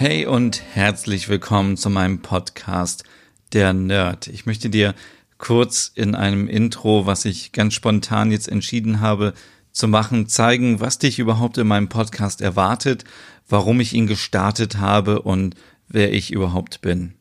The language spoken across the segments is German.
Hey und herzlich willkommen zu meinem Podcast Der Nerd. Ich möchte dir kurz in einem Intro, was ich ganz spontan jetzt entschieden habe zu machen, zeigen, was dich überhaupt in meinem Podcast erwartet, warum ich ihn gestartet habe und wer ich überhaupt bin.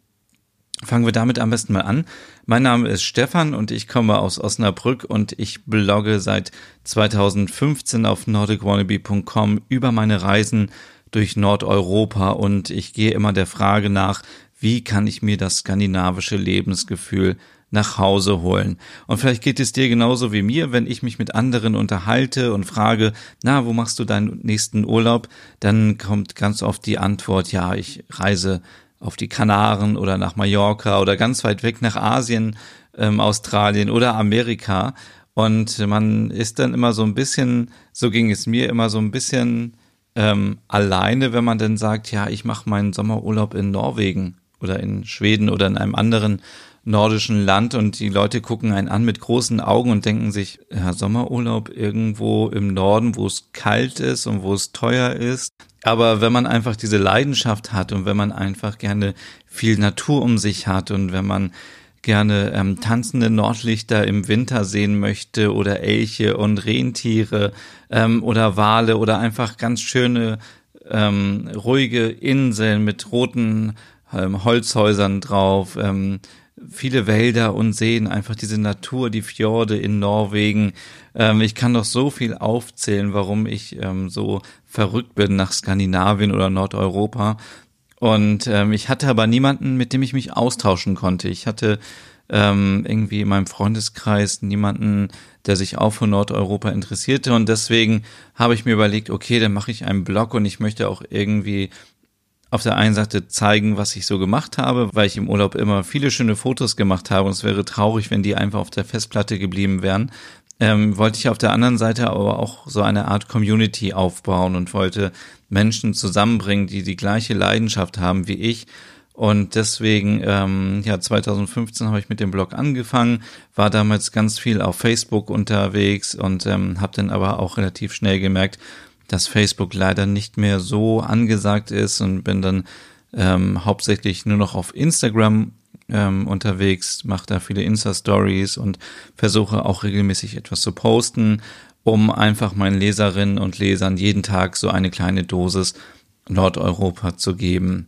Fangen wir damit am besten mal an. Mein Name ist Stefan und ich komme aus Osnabrück und ich blogge seit 2015 auf nordicwannabe.com über meine Reisen durch Nordeuropa und ich gehe immer der Frage nach, wie kann ich mir das skandinavische Lebensgefühl nach Hause holen. Und vielleicht geht es dir genauso wie mir, wenn ich mich mit anderen unterhalte und frage, na, wo machst du deinen nächsten Urlaub? Dann kommt ganz oft die Antwort, ja, ich reise auf die Kanaren oder nach Mallorca oder ganz weit weg nach Asien, ähm, Australien oder Amerika. Und man ist dann immer so ein bisschen, so ging es mir immer so ein bisschen ähm, alleine, wenn man dann sagt, ja, ich mache meinen Sommerurlaub in Norwegen oder in Schweden oder in einem anderen nordischen Land und die Leute gucken einen an mit großen Augen und denken sich, ja, Sommerurlaub irgendwo im Norden, wo es kalt ist und wo es teuer ist. Aber wenn man einfach diese Leidenschaft hat und wenn man einfach gerne viel Natur um sich hat und wenn man gerne ähm, tanzende Nordlichter im Winter sehen möchte oder Elche und Rentiere ähm, oder Wale oder einfach ganz schöne ähm, ruhige Inseln mit roten ähm, Holzhäusern drauf, ähm, viele Wälder und Seen, einfach diese Natur, die Fjorde in Norwegen. Ähm, ich kann doch so viel aufzählen, warum ich ähm, so verrückt bin nach Skandinavien oder Nordeuropa. Und ähm, ich hatte aber niemanden, mit dem ich mich austauschen konnte. Ich hatte ähm, irgendwie in meinem Freundeskreis niemanden, der sich auch für Nordeuropa interessierte. Und deswegen habe ich mir überlegt, okay, dann mache ich einen Blog und ich möchte auch irgendwie auf der einen Seite zeigen, was ich so gemacht habe, weil ich im Urlaub immer viele schöne Fotos gemacht habe und es wäre traurig, wenn die einfach auf der Festplatte geblieben wären. Ähm, wollte ich auf der anderen Seite aber auch so eine Art Community aufbauen und wollte Menschen zusammenbringen, die die gleiche Leidenschaft haben wie ich. Und deswegen, ähm, ja, 2015 habe ich mit dem Blog angefangen, war damals ganz viel auf Facebook unterwegs und ähm, habe dann aber auch relativ schnell gemerkt, dass Facebook leider nicht mehr so angesagt ist und bin dann ähm, hauptsächlich nur noch auf Instagram ähm, unterwegs, mache da viele Insta-Stories und versuche auch regelmäßig etwas zu posten um einfach meinen Leserinnen und Lesern jeden Tag so eine kleine Dosis Nordeuropa zu geben.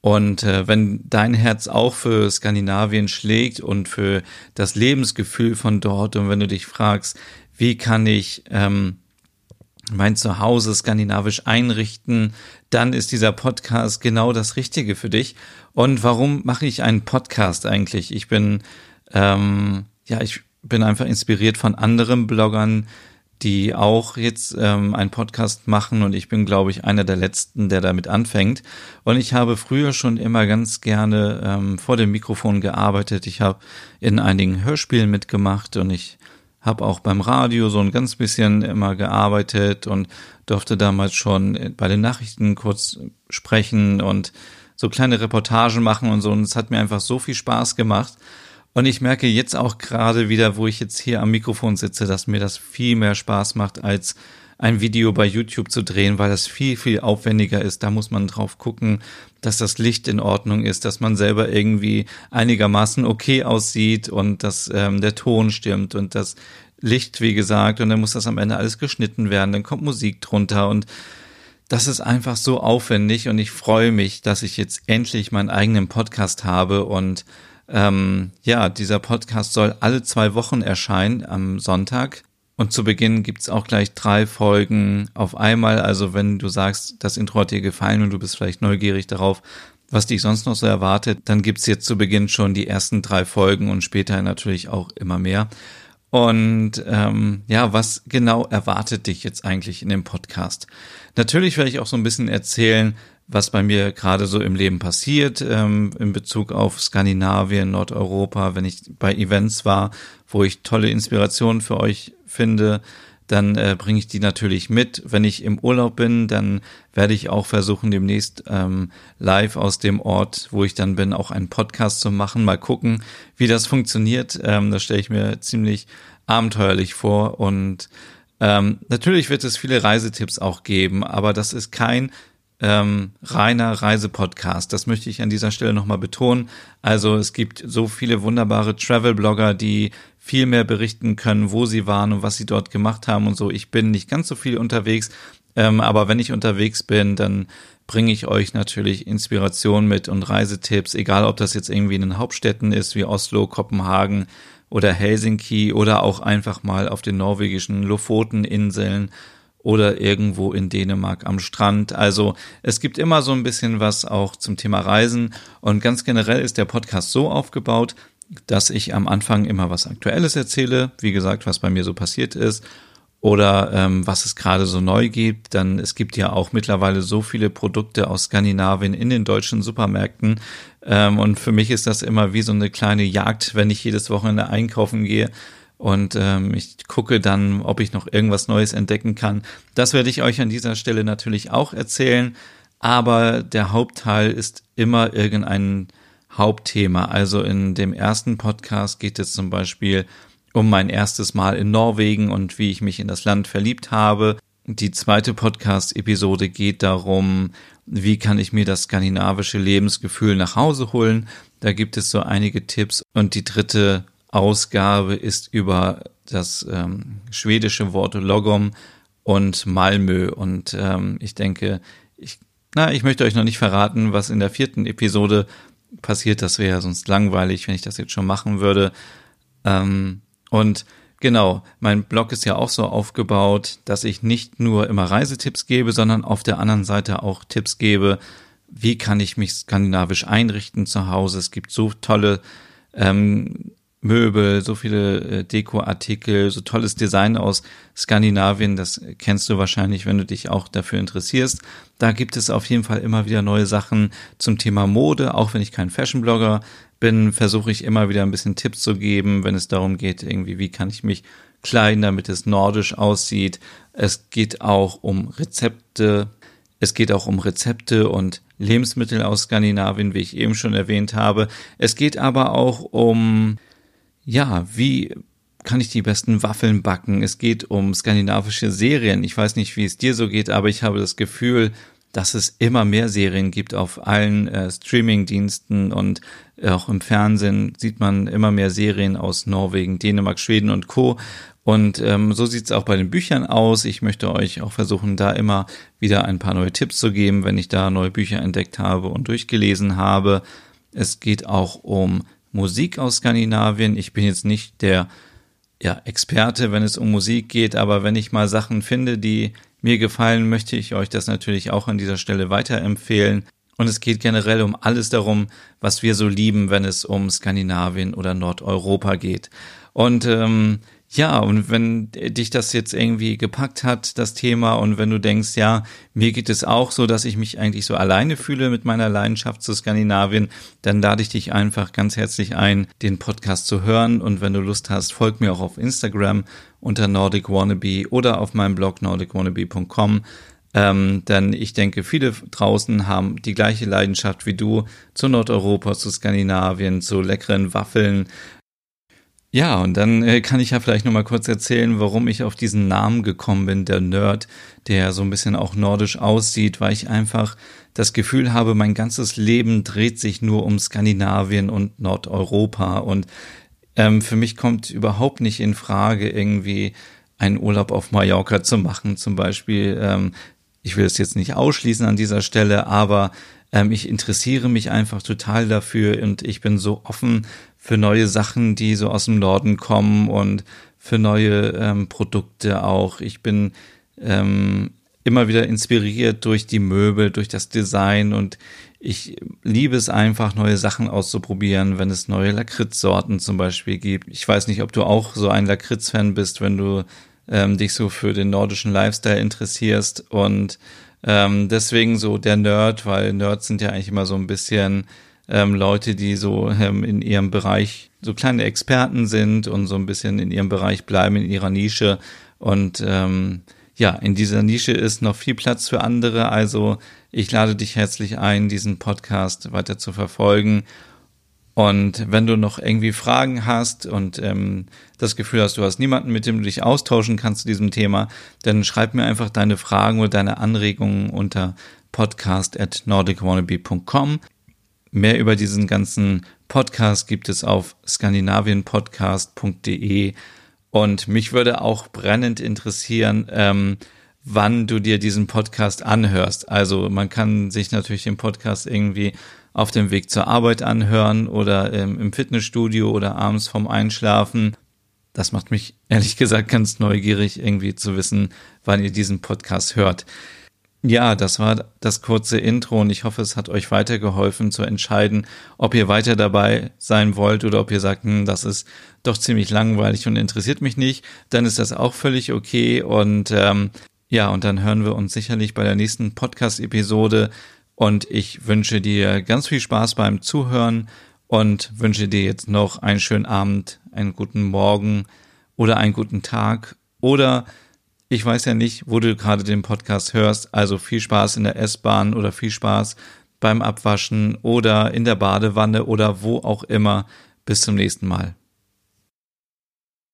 Und äh, wenn dein Herz auch für Skandinavien schlägt und für das Lebensgefühl von dort und wenn du dich fragst, wie kann ich ähm, mein Zuhause skandinavisch einrichten, dann ist dieser Podcast genau das Richtige für dich. Und warum mache ich einen Podcast eigentlich? Ich bin ähm, ja, ich bin einfach inspiriert von anderen Bloggern, die auch jetzt ähm, einen Podcast machen und ich bin, glaube ich, einer der letzten, der damit anfängt. Und ich habe früher schon immer ganz gerne ähm, vor dem Mikrofon gearbeitet. Ich habe in einigen Hörspielen mitgemacht und ich habe auch beim Radio so ein ganz bisschen immer gearbeitet und durfte damals schon bei den Nachrichten kurz sprechen und so kleine Reportagen machen und so. Und es hat mir einfach so viel Spaß gemacht. Und ich merke jetzt auch gerade wieder, wo ich jetzt hier am Mikrofon sitze, dass mir das viel mehr Spaß macht, als ein Video bei YouTube zu drehen, weil das viel, viel aufwendiger ist. Da muss man drauf gucken, dass das Licht in Ordnung ist, dass man selber irgendwie einigermaßen okay aussieht und dass ähm, der Ton stimmt und das Licht, wie gesagt, und dann muss das am Ende alles geschnitten werden, dann kommt Musik drunter und das ist einfach so aufwendig und ich freue mich, dass ich jetzt endlich meinen eigenen Podcast habe und ähm, ja, dieser Podcast soll alle zwei Wochen erscheinen am Sonntag. Und zu Beginn gibt's auch gleich drei Folgen auf einmal. Also wenn du sagst, das Intro hat dir gefallen und du bist vielleicht neugierig darauf, was dich sonst noch so erwartet, dann gibt's jetzt zu Beginn schon die ersten drei Folgen und später natürlich auch immer mehr. Und ähm, ja, was genau erwartet dich jetzt eigentlich in dem Podcast? Natürlich werde ich auch so ein bisschen erzählen, was bei mir gerade so im Leben passiert ähm, in Bezug auf Skandinavien, Nordeuropa, wenn ich bei Events war, wo ich tolle Inspirationen für euch finde, dann äh, bringe ich die natürlich mit. Wenn ich im Urlaub bin, dann werde ich auch versuchen, demnächst ähm, live aus dem Ort, wo ich dann bin, auch einen Podcast zu machen. Mal gucken, wie das funktioniert. Ähm, das stelle ich mir ziemlich abenteuerlich vor. Und ähm, natürlich wird es viele Reisetipps auch geben, aber das ist kein ähm, reiner Reisepodcast. Das möchte ich an dieser Stelle nochmal betonen. Also es gibt so viele wunderbare Travel-Blogger, die viel mehr berichten können, wo sie waren und was sie dort gemacht haben und so. Ich bin nicht ganz so viel unterwegs, ähm, aber wenn ich unterwegs bin, dann bringe ich euch natürlich Inspiration mit und Reisetipps, egal ob das jetzt irgendwie in den Hauptstädten ist wie Oslo, Kopenhagen oder Helsinki oder auch einfach mal auf den norwegischen Lofoteninseln oder irgendwo in Dänemark am Strand. Also es gibt immer so ein bisschen was auch zum Thema Reisen und ganz generell ist der Podcast so aufgebaut, dass ich am Anfang immer was Aktuelles erzähle, wie gesagt, was bei mir so passiert ist oder ähm, was es gerade so neu gibt. Dann es gibt ja auch mittlerweile so viele Produkte aus Skandinavien in den deutschen Supermärkten ähm, und für mich ist das immer wie so eine kleine Jagd, wenn ich jedes Wochenende einkaufen gehe und ähm, ich gucke dann, ob ich noch irgendwas Neues entdecken kann. Das werde ich euch an dieser Stelle natürlich auch erzählen, aber der Hauptteil ist immer irgendein Hauptthema. Also in dem ersten Podcast geht es zum Beispiel um mein erstes Mal in Norwegen und wie ich mich in das Land verliebt habe. Die zweite Podcast-Episode geht darum, wie kann ich mir das skandinavische Lebensgefühl nach Hause holen. Da gibt es so einige Tipps. Und die dritte Ausgabe ist über das ähm, schwedische Wort Logom und Malmö. Und ähm, ich denke, ich, na, ich möchte euch noch nicht verraten, was in der vierten Episode passiert. Das wäre ja sonst langweilig, wenn ich das jetzt schon machen würde. Ähm, und genau, mein Blog ist ja auch so aufgebaut, dass ich nicht nur immer Reisetipps gebe, sondern auf der anderen Seite auch Tipps gebe, wie kann ich mich skandinavisch einrichten zu Hause. Es gibt so tolle ähm, Möbel, so viele äh, Dekoartikel, so tolles Design aus Skandinavien, das kennst du wahrscheinlich, wenn du dich auch dafür interessierst. Da gibt es auf jeden Fall immer wieder neue Sachen zum Thema Mode, auch wenn ich kein Fashion-Blogger bin, versuche ich immer wieder ein bisschen Tipps zu geben, wenn es darum geht, irgendwie, wie kann ich mich kleiden, damit es nordisch aussieht. Es geht auch um Rezepte. Es geht auch um Rezepte und Lebensmittel aus Skandinavien, wie ich eben schon erwähnt habe. Es geht aber auch um ja, wie kann ich die besten Waffeln backen? Es geht um skandinavische Serien. Ich weiß nicht, wie es dir so geht, aber ich habe das Gefühl, dass es immer mehr Serien gibt auf allen äh, Streaming-Diensten und auch im Fernsehen sieht man immer mehr Serien aus Norwegen, Dänemark, Schweden und Co. Und ähm, so sieht es auch bei den Büchern aus. Ich möchte euch auch versuchen, da immer wieder ein paar neue Tipps zu geben, wenn ich da neue Bücher entdeckt habe und durchgelesen habe. Es geht auch um Musik aus Skandinavien. Ich bin jetzt nicht der ja, Experte, wenn es um Musik geht, aber wenn ich mal Sachen finde, die mir gefallen, möchte ich euch das natürlich auch an dieser Stelle weiterempfehlen. Und es geht generell um alles darum, was wir so lieben, wenn es um Skandinavien oder Nordeuropa geht. Und ähm, ja, und wenn dich das jetzt irgendwie gepackt hat, das Thema, und wenn du denkst, ja, mir geht es auch so, dass ich mich eigentlich so alleine fühle mit meiner Leidenschaft zu Skandinavien, dann lade ich dich einfach ganz herzlich ein, den Podcast zu hören. Und wenn du Lust hast, folg mir auch auf Instagram unter Nordic Wannabe oder auf meinem Blog nordicwannabe.com. Ähm, denn ich denke, viele draußen haben die gleiche Leidenschaft wie du zu Nordeuropa, zu Skandinavien, zu leckeren Waffeln, ja, und dann äh, kann ich ja vielleicht nochmal kurz erzählen, warum ich auf diesen Namen gekommen bin, der Nerd, der so ein bisschen auch nordisch aussieht, weil ich einfach das Gefühl habe, mein ganzes Leben dreht sich nur um Skandinavien und Nordeuropa. Und ähm, für mich kommt überhaupt nicht in Frage, irgendwie einen Urlaub auf Mallorca zu machen, zum Beispiel. Ähm, ich will es jetzt nicht ausschließen an dieser Stelle, aber ähm, ich interessiere mich einfach total dafür und ich bin so offen für neue Sachen, die so aus dem Norden kommen und für neue ähm, Produkte auch. Ich bin ähm, immer wieder inspiriert durch die Möbel, durch das Design und ich liebe es einfach, neue Sachen auszuprobieren, wenn es neue Lakritzsorten zum Beispiel gibt. Ich weiß nicht, ob du auch so ein Lakritz-Fan bist, wenn du ähm, dich so für den nordischen Lifestyle interessierst und Ähm, deswegen so der Nerd, weil Nerds sind ja eigentlich immer so ein bisschen ähm, Leute, die so ähm, in ihrem Bereich so kleine Experten sind und so ein bisschen in ihrem Bereich bleiben, in ihrer Nische. Und ähm, ja, in dieser Nische ist noch viel Platz für andere. Also ich lade dich herzlich ein, diesen Podcast weiter zu verfolgen. Und wenn du noch irgendwie Fragen hast und ähm, das Gefühl hast, du hast niemanden, mit dem du dich austauschen kannst zu diesem Thema, dann schreib mir einfach deine Fragen oder deine Anregungen unter podcast at nordicwannabe.com. Mehr über diesen ganzen Podcast gibt es auf skandinavienpodcast.de und mich würde auch brennend interessieren, ähm, wann du dir diesen Podcast anhörst. Also man kann sich natürlich den Podcast irgendwie auf dem Weg zur Arbeit anhören oder ähm, im Fitnessstudio oder abends vorm Einschlafen. Das macht mich ehrlich gesagt ganz neugierig, irgendwie zu wissen, wann ihr diesen Podcast hört. Ja, das war das kurze Intro und ich hoffe, es hat euch weitergeholfen zu entscheiden, ob ihr weiter dabei sein wollt oder ob ihr sagt, hm, das ist doch ziemlich langweilig und interessiert mich nicht. Dann ist das auch völlig okay und ähm, ja, und dann hören wir uns sicherlich bei der nächsten Podcast-Episode und ich wünsche dir ganz viel Spaß beim Zuhören und wünsche dir jetzt noch einen schönen Abend, einen guten Morgen oder einen guten Tag oder ich weiß ja nicht, wo du gerade den Podcast hörst, also viel Spaß in der S-Bahn oder viel Spaß beim Abwaschen oder in der Badewanne oder wo auch immer. Bis zum nächsten Mal.